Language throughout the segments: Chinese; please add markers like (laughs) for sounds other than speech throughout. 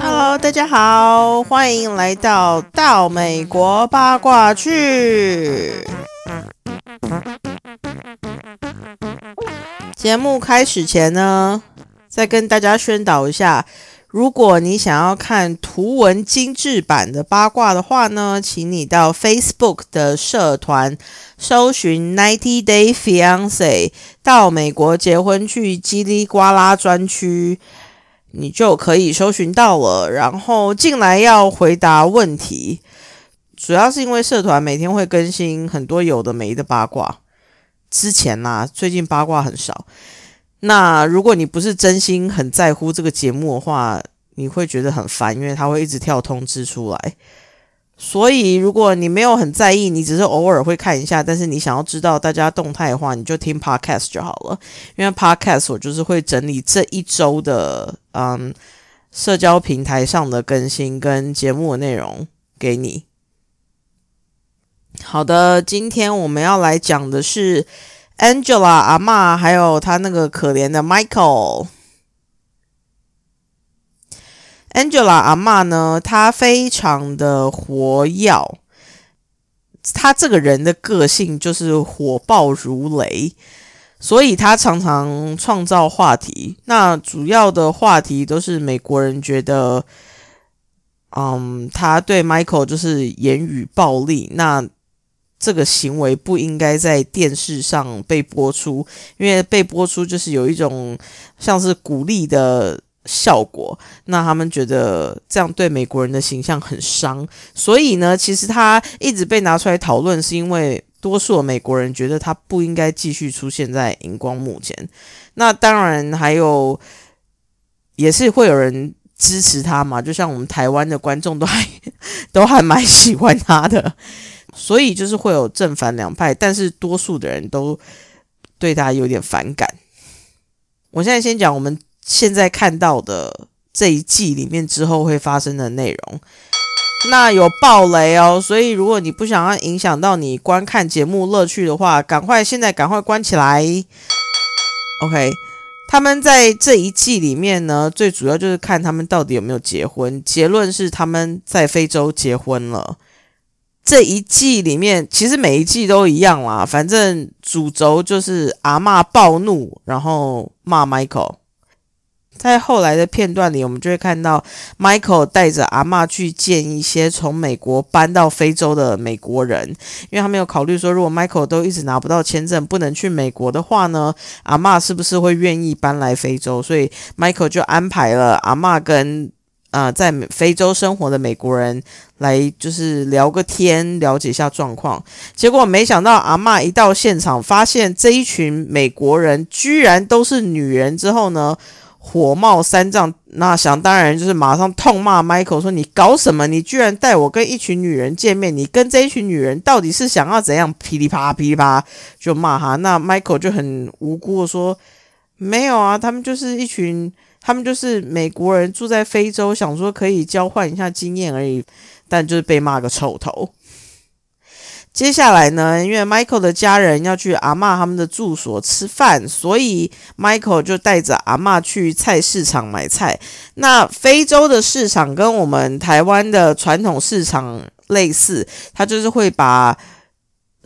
Hello，大家好，欢迎来到到美国八卦去。节目开始前呢，再跟大家宣导一下。如果你想要看图文精致版的八卦的话呢，请你到 Facebook 的社团搜寻 Ninety Day Fiance 到美国结婚去叽里呱啦专区，你就可以搜寻到了。然后进来要回答问题，主要是因为社团每天会更新很多有的没的八卦。之前呐，最近八卦很少。那如果你不是真心很在乎这个节目的话，你会觉得很烦，因为它会一直跳通知出来。所以如果你没有很在意，你只是偶尔会看一下，但是你想要知道大家动态的话，你就听 podcast 就好了。因为 podcast 我就是会整理这一周的嗯社交平台上的更新跟节目的内容给你。好的，今天我们要来讲的是。Angela 阿妈，还有他那个可怜的 Michael。Angela 阿妈呢，她非常的活跃，她这个人的个性就是火爆如雷，所以她常常创造话题。那主要的话题都是美国人觉得，嗯，他对 Michael 就是言语暴力。那这个行为不应该在电视上被播出，因为被播出就是有一种像是鼓励的效果。那他们觉得这样对美国人的形象很伤，所以呢，其实他一直被拿出来讨论，是因为多数美国人觉得他不应该继续出现在荧光幕前。那当然还有，也是会有人支持他嘛，就像我们台湾的观众都还 (laughs) 都还蛮喜欢他的。所以就是会有正反两派，但是多数的人都对他有点反感。我现在先讲我们现在看到的这一季里面之后会发生的内容。那有暴雷哦，所以如果你不想要影响到你观看节目乐趣的话，赶快现在赶快关起来。OK，他们在这一季里面呢，最主要就是看他们到底有没有结婚。结论是他们在非洲结婚了。这一季里面，其实每一季都一样啦。反正主轴就是阿妈暴怒，然后骂 Michael。在后来的片段里，我们就会看到 Michael 带着阿妈去见一些从美国搬到非洲的美国人，因为他没有考虑说，如果 Michael 都一直拿不到签证，不能去美国的话呢，阿妈是不是会愿意搬来非洲？所以 Michael 就安排了阿妈跟。啊，在非洲生活的美国人来就是聊个天，了解一下状况。结果没想到阿妈一到现场，发现这一群美国人居然都是女人，之后呢，火冒三丈。那想当然就是马上痛骂 Michael 说：“你搞什么？你居然带我跟一群女人见面？你跟这一群女人到底是想要怎样？”噼里啪啦噼里啪啦就骂他。那 Michael 就很无辜的说：“没有啊，他们就是一群。”他们就是美国人住在非洲，想说可以交换一下经验而已，但就是被骂个臭头。接下来呢，因为 Michael 的家人要去阿妈他们的住所吃饭，所以 Michael 就带着阿妈去菜市场买菜。那非洲的市场跟我们台湾的传统市场类似，他就是会把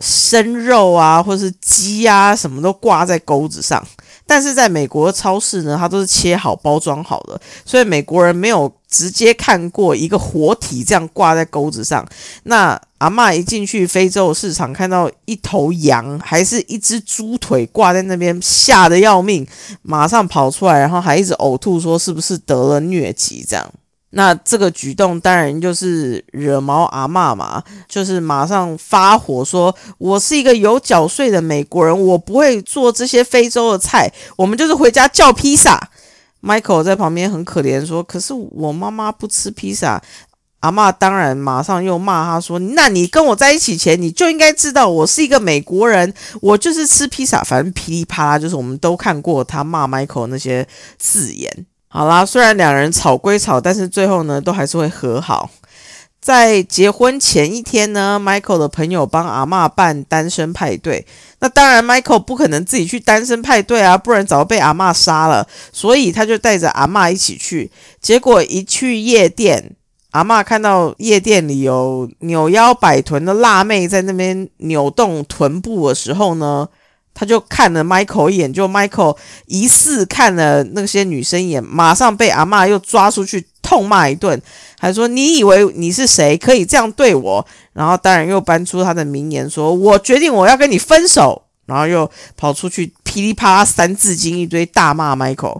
生肉啊，或是鸡啊，什么都挂在钩子上。但是在美国的超市呢，它都是切好包装好的，所以美国人没有直接看过一个活体这样挂在钩子上。那阿妈一进去非洲市场，看到一头羊还是一只猪腿挂在那边，吓得要命，马上跑出来，然后还一直呕吐，说是不是得了疟疾这样。那这个举动当然就是惹毛阿妈嘛，就是马上发火说：“我是一个有缴税的美国人，我不会做这些非洲的菜，我们就是回家叫披萨。” Michael 在旁边很可怜说：“可是我妈妈不吃披萨。”阿妈当然马上又骂他说：“那你跟我在一起前，你就应该知道我是一个美国人，我就是吃披萨。”反正噼里啪啦，就是我们都看过他骂 Michael 那些字眼。好啦，虽然两人吵归吵，但是最后呢，都还是会和好。在结婚前一天呢，Michael 的朋友帮阿妈办单身派对。那当然，Michael 不可能自己去单身派对啊，不然早被阿妈杀了。所以他就带着阿妈一起去。结果一去夜店，阿妈看到夜店里有扭腰摆臀的辣妹在那边扭动臀部的时候呢，他就看了 Michael 一眼，就 Michael 疑似看了那些女生一眼，马上被阿妈又抓出去痛骂一顿，还说你以为你是谁，可以这样对我？然后当然又搬出他的名言，说我决定我要跟你分手。然后又跑出去噼里啪啦三字经一堆大骂 Michael。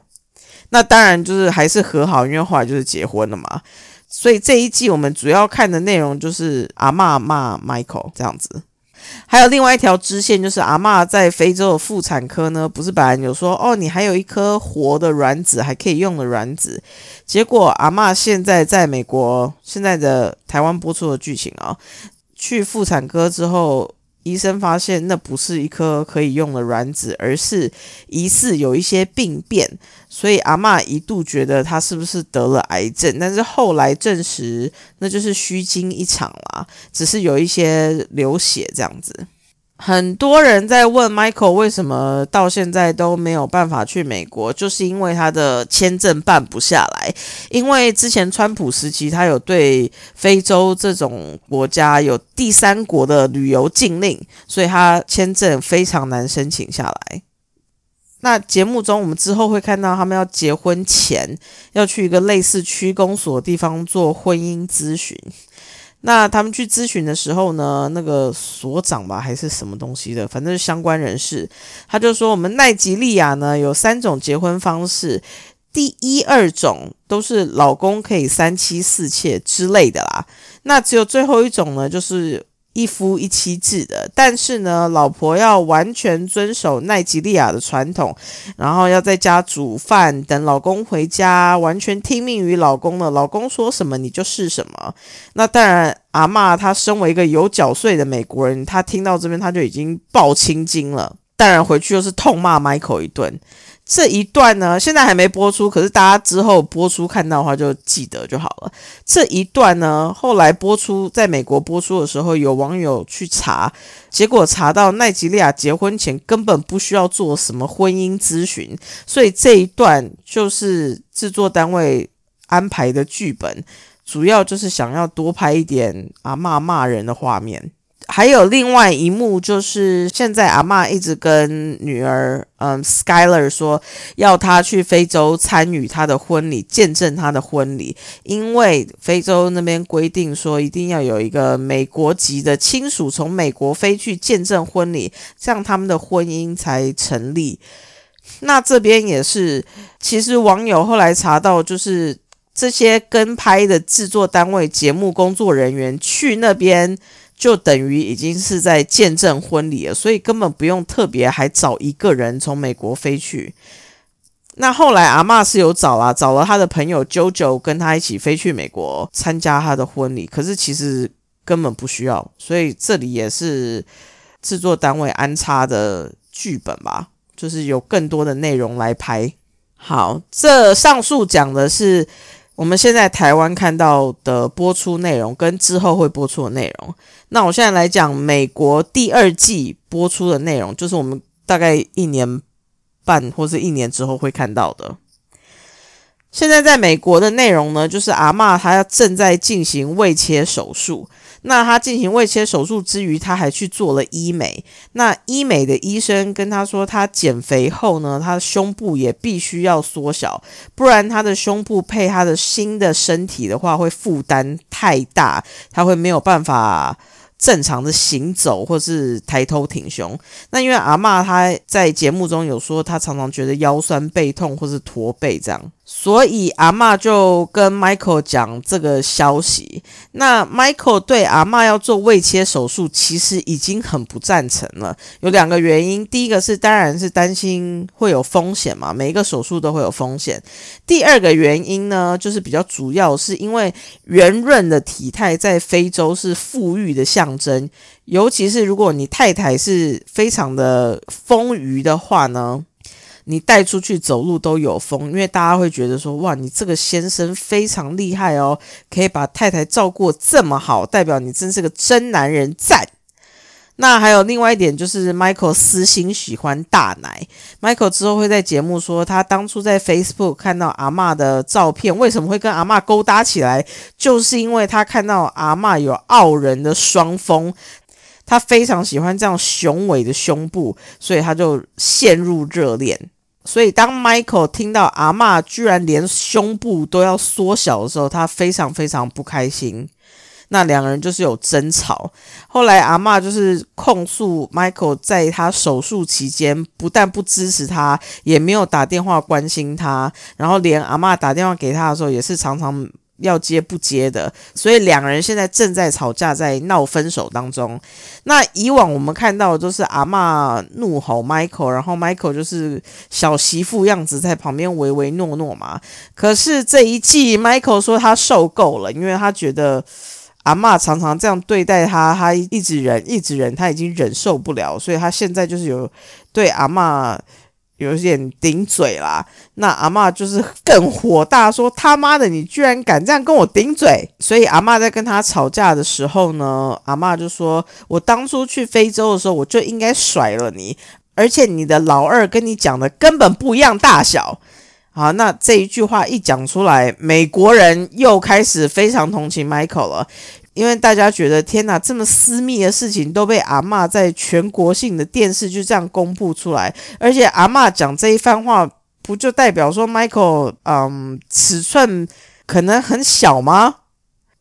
那当然就是还是和好，因为后来就是结婚了嘛。所以这一季我们主要看的内容就是阿妈骂 Michael 这样子。还有另外一条支线，就是阿妈在非洲的妇产科呢，不是本来有说哦，你还有一颗活的卵子还可以用的卵子，结果阿妈现在在美国，现在的台湾播出的剧情啊，去妇产科之后。医生发现那不是一颗可以用的卵子，而是疑似有一些病变，所以阿妈一度觉得她是不是得了癌症，但是后来证实那就是虚惊一场啦，只是有一些流血这样子。很多人在问 Michael 为什么到现在都没有办法去美国，就是因为他的签证办不下来。因为之前川普时期，他有对非洲这种国家有第三国的旅游禁令，所以他签证非常难申请下来。那节目中，我们之后会看到他们要结婚前要去一个类似区公所的地方做婚姻咨询。那他们去咨询的时候呢，那个所长吧，还是什么东西的，反正是相关人士，他就说我们奈吉利亚呢有三种结婚方式，第一二种都是老公可以三妻四妾之类的啦，那只有最后一种呢，就是。一夫一妻制的，但是呢，老婆要完全遵守奈吉利亚的传统，然后要在家煮饭，等老公回家，完全听命于老公了，老公说什么你就是什么。那当然，阿妈她身为一个有缴税的美国人，她听到这边她就已经爆青筋了，当然回去又是痛骂 Michael 一顿。这一段呢，现在还没播出，可是大家之后播出看到的话就记得就好了。这一段呢，后来播出在美国播出的时候，有网友去查，结果查到奈吉利亚结婚前根本不需要做什么婚姻咨询，所以这一段就是制作单位安排的剧本，主要就是想要多拍一点啊骂骂人的画面。还有另外一幕，就是现在阿妈一直跟女儿，嗯，Skyler 说要她去非洲参与她的婚礼，见证她的婚礼，因为非洲那边规定说一定要有一个美国籍的亲属从美国飞去见证婚礼，这样他们的婚姻才成立。那这边也是，其实网友后来查到，就是这些跟拍的制作单位、节目工作人员去那边。就等于已经是在见证婚礼了，所以根本不用特别还找一个人从美国飞去。那后来阿妈是有找啦，找了他的朋友 JoJo 跟他一起飞去美国参加他的婚礼，可是其实根本不需要，所以这里也是制作单位安插的剧本吧，就是有更多的内容来拍。好，这上述讲的是。我们现在台湾看到的播出内容跟之后会播出的内容，那我现在来讲美国第二季播出的内容，就是我们大概一年半或是一年之后会看到的。现在在美国的内容呢，就是阿嬷她正在进行胃切手术。那他进行胃切手术之余，他还去做了医美。那医美的医生跟他说，他减肥后呢，他胸部也必须要缩小，不然他的胸部配他的新的身体的话，会负担太大，他会没有办法正常的行走或是抬头挺胸。那因为阿嬷她在节目中有说，她常常觉得腰酸背痛或是驼背这样。所以阿妈就跟 Michael 讲这个消息。那 Michael 对阿妈要做胃切手术，其实已经很不赞成了。有两个原因，第一个是当然是担心会有风险嘛，每一个手术都会有风险。第二个原因呢，就是比较主要是因为圆润的体态在非洲是富裕的象征，尤其是如果你太太是非常的丰腴的话呢。你带出去走路都有风，因为大家会觉得说，哇，你这个先生非常厉害哦，可以把太太照顾这么好，代表你真是个真男人，赞。那还有另外一点，就是 Michael 私心喜欢大奶。Michael 之后会在节目说，他当初在 Facebook 看到阿嬷的照片，为什么会跟阿嬷勾搭起来，就是因为他看到阿嬷有傲人的双峰，他非常喜欢这样雄伟的胸部，所以他就陷入热恋。所以当 Michael 听到阿嬷居然连胸部都要缩小的时候，他非常非常不开心。那两个人就是有争吵，后来阿妈就是控诉 Michael 在他手术期间不但不支持他，也没有打电话关心他，然后连阿妈打电话给他的时候也是常常要接不接的，所以两人现在正在吵架，在闹分手当中。那以往我们看到的都是阿妈怒吼 Michael，然后 Michael 就是小媳妇样子在旁边唯唯诺诺嘛。可是这一季 Michael 说他受够了，因为他觉得。阿妈常常这样对待他，他一直忍，一直忍，他已经忍受不了，所以他现在就是有对阿妈有点顶嘴啦。那阿妈就是更火大，说他妈的，你居然敢这样跟我顶嘴！所以阿妈在跟他吵架的时候呢，阿妈就说：“我当初去非洲的时候，我就应该甩了你，而且你的老二跟你讲的根本不一样大小。”好，那这一句话一讲出来，美国人又开始非常同情 Michael 了，因为大家觉得天哪，这么私密的事情都被阿妈在全国性的电视就这样公布出来，而且阿妈讲这一番话，不就代表说 Michael 嗯尺寸可能很小吗？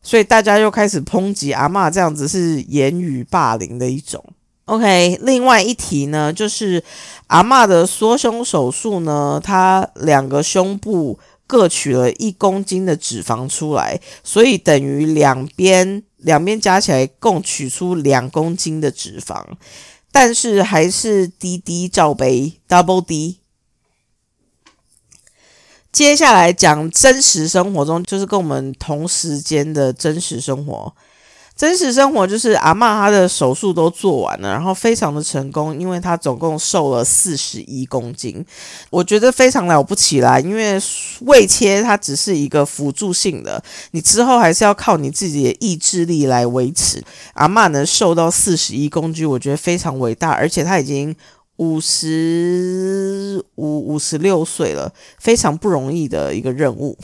所以大家又开始抨击阿妈这样子是言语霸凌的一种。OK，另外一题呢，就是阿嬷的缩胸手术呢，她两个胸部各取了一公斤的脂肪出来，所以等于两边两边加起来共取出两公斤的脂肪，但是还是滴滴罩杯 double D。接下来讲真实生活中，就是跟我们同时间的真实生活。真实生活就是阿妈她的手术都做完了，然后非常的成功，因为她总共瘦了四十一公斤，我觉得非常了不起啦。因为胃切它只是一个辅助性的，你之后还是要靠你自己的意志力来维持。阿妈能瘦到四十一公斤，我觉得非常伟大，而且她已经五十五、五十六岁了，非常不容易的一个任务。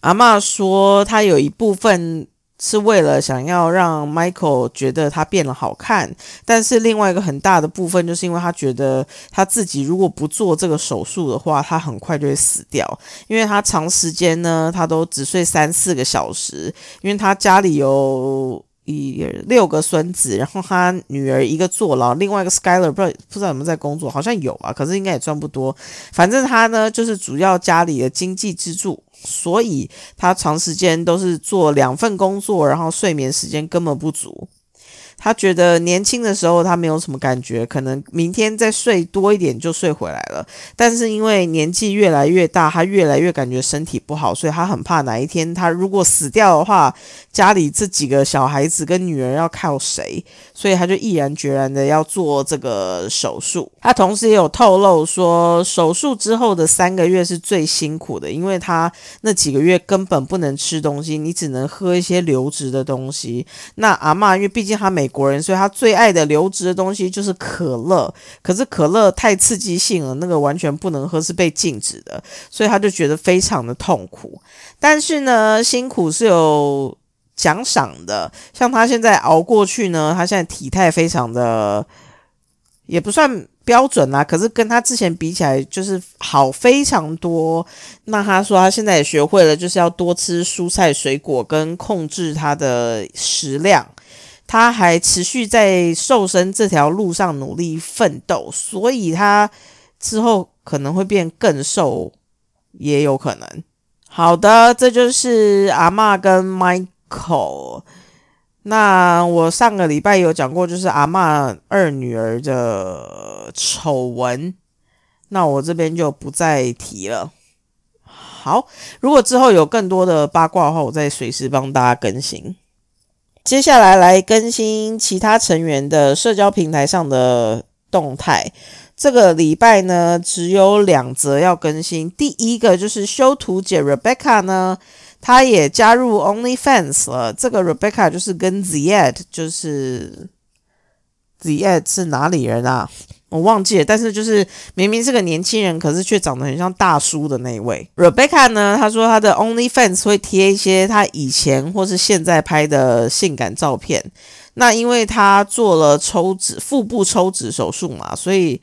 阿妈说，她有一部分。是为了想要让 Michael 觉得他变了好看，但是另外一个很大的部分就是因为他觉得他自己如果不做这个手术的话，他很快就会死掉，因为他长时间呢他都只睡三四个小时，因为他家里有一六个孙子，然后他女儿一个坐牢，另外一个 Skyler 不知道不知道有没有在工作，好像有啊，可是应该也赚不多，反正他呢就是主要家里的经济支柱。所以他长时间都是做两份工作，然后睡眠时间根本不足。他觉得年轻的时候他没有什么感觉，可能明天再睡多一点就睡回来了。但是因为年纪越来越大，他越来越感觉身体不好，所以他很怕哪一天他如果死掉的话，家里这几个小孩子跟女儿要靠谁？所以他就毅然决然的要做这个手术。他同时也有透露说，手术之后的三个月是最辛苦的，因为他那几个月根本不能吃东西，你只能喝一些流质的东西。那阿妈因为毕竟他每国人，所以他最爱的流质的东西就是可乐。可是可乐太刺激性了，那个完全不能喝，是被禁止的。所以他就觉得非常的痛苦。但是呢，辛苦是有奖赏的。像他现在熬过去呢，他现在体态非常的，也不算标准啦。可是跟他之前比起来，就是好非常多。那他说他现在也学会了，就是要多吃蔬菜水果，跟控制他的食量。他还持续在瘦身这条路上努力奋斗，所以他之后可能会变更瘦，也有可能。好的，这就是阿妈跟 Michael。那我上个礼拜有讲过，就是阿妈二女儿的丑闻，那我这边就不再提了。好，如果之后有更多的八卦的话，我再随时帮大家更新。接下来来更新其他成员的社交平台上的动态。这个礼拜呢，只有两则要更新。第一个就是修图姐 Rebecca 呢，她也加入 OnlyFans 了。这个 Rebecca 就是跟 Ziad，就是 Ziad 是哪里人啊？我忘记了。但是就是明明是个年轻人，可是却长得很像大叔的那位 Rebecca 呢。她说她的 OnlyFans 会贴一些她以前或是现在拍的性感照片。那因为她做了抽脂腹部抽脂手术嘛，所以。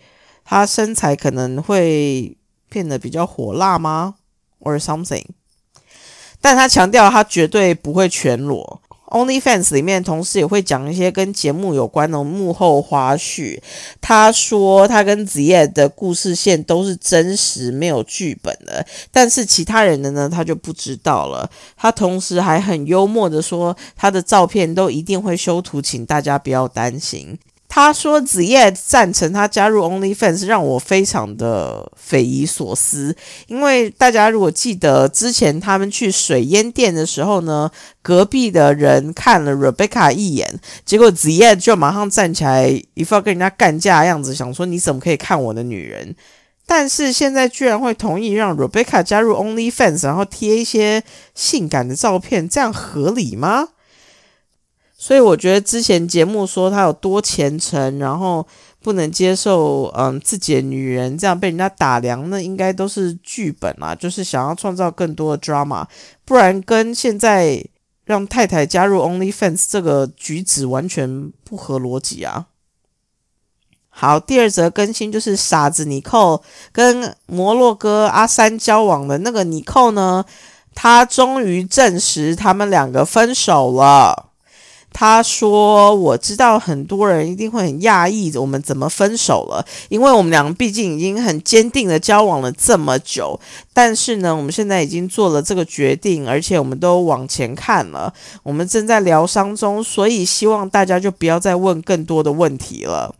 他身材可能会变得比较火辣吗，or something？但他强调他绝对不会全裸。OnlyFans 里面同时也会讲一些跟节目有关的幕后花絮。他说他跟子夜的故事线都是真实，没有剧本的。但是其他人的呢，他就不知道了。他同时还很幽默的说，他的照片都一定会修图，请大家不要担心。他说：“子夜赞成他加入 OnlyFans，让我非常的匪夷所思。因为大家如果记得之前他们去水烟店的时候呢，隔壁的人看了 Rebecca 一眼，结果子夜就马上站起来，一副要跟人家干架的样子，想说你怎么可以看我的女人？但是现在居然会同意让 Rebecca 加入 OnlyFans，然后贴一些性感的照片，这样合理吗？”所以我觉得之前节目说他有多虔诚，然后不能接受嗯自己的女人这样被人家打量，那应该都是剧本啊，就是想要创造更多的 drama，不然跟现在让太太加入 OnlyFans 这个举止完全不合逻辑啊。好，第二则更新就是傻子尼寇跟摩洛哥阿三交往的那个尼寇呢，他终于证实他们两个分手了。他说：“我知道很多人一定会很讶异，我们怎么分手了？因为我们两个毕竟已经很坚定的交往了这么久。但是呢，我们现在已经做了这个决定，而且我们都往前看了，我们正在疗伤中，所以希望大家就不要再问更多的问题了。”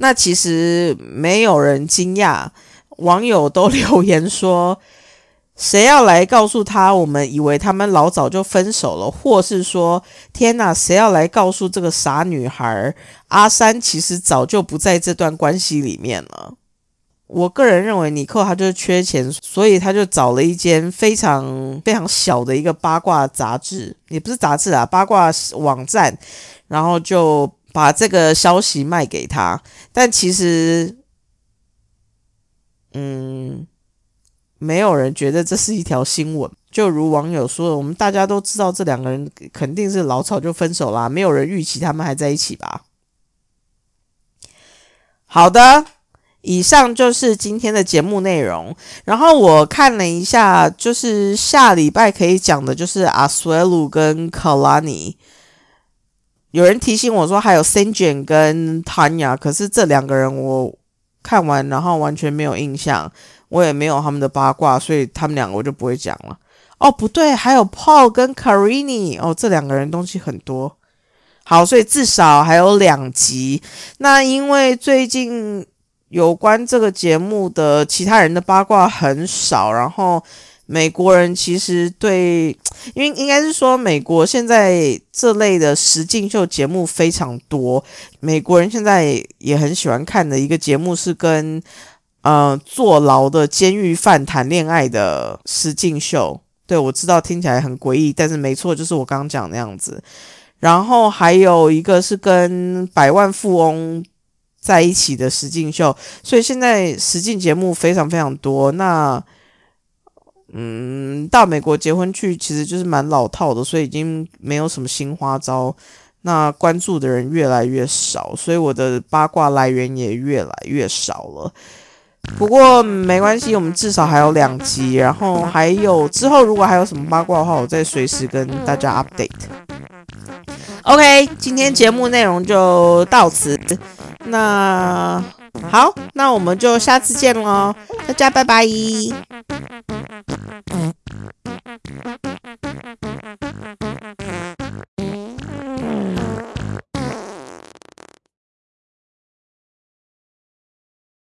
那其实没有人惊讶，网友都留言说。谁要来告诉他？我们以为他们老早就分手了，或是说，天哪，谁要来告诉这个傻女孩阿三其实早就不在这段关系里面了？我个人认为，尼克他就是缺钱，所以他就找了一间非常非常小的一个八卦杂志，也不是杂志啊，八卦网站，然后就把这个消息卖给他。但其实，嗯。没有人觉得这是一条新闻，就如网友说的，我们大家都知道这两个人肯定是老早就分手啦，没有人预期他们还在一起吧。好的，以上就是今天的节目内容。然后我看了一下，就是下礼拜可以讲的就是阿苏埃鲁跟卡拉尼。有人提醒我说还有森卷跟 Tanya，可是这两个人我看完然后完全没有印象。我也没有他们的八卦，所以他们两个我就不会讲了。哦，不对，还有 Paul 跟 Carini 哦，这两个人东西很多。好，所以至少还有两集。那因为最近有关这个节目的其他人的八卦很少，然后美国人其实对，因为应该是说美国现在这类的实境秀节目非常多，美国人现在也很喜欢看的一个节目是跟。呃，坐牢的监狱犯谈恋爱的实境秀，对我知道听起来很诡异，但是没错，就是我刚刚讲那样子。然后还有一个是跟百万富翁在一起的实境秀，所以现在实境节目非常非常多。那嗯，到美国结婚去其实就是蛮老套的，所以已经没有什么新花招。那关注的人越来越少，所以我的八卦来源也越来越少了。不过没关系我们至少还有两集然后还有之后如果还有什么八卦的话我再随时跟大家 update ok 今天节目内容就到此。那好那我们就下次见喽大家拜拜。